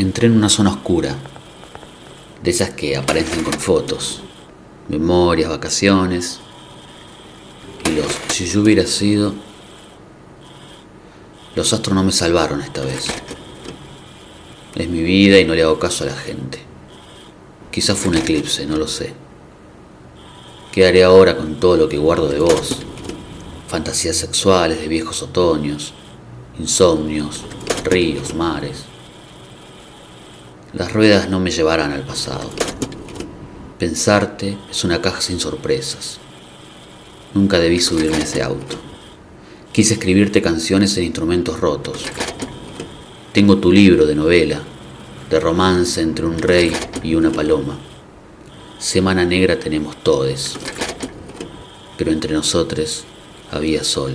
Entré en una zona oscura, de esas que aparecen con fotos, memorias, vacaciones, y los si yo hubiera sido... Los astros no me salvaron esta vez. Es mi vida y no le hago caso a la gente. Quizás fue un eclipse, no lo sé. ¿Qué haré ahora con todo lo que guardo de vos? Fantasías sexuales de viejos otoños, insomnios, ríos, mares. Las ruedas no me llevarán al pasado. Pensarte es una caja sin sorpresas. Nunca debí subirme a ese auto. Quise escribirte canciones en instrumentos rotos. Tengo tu libro de novela, de romance entre un rey y una paloma. Semana negra tenemos todes, pero entre nosotros había sol.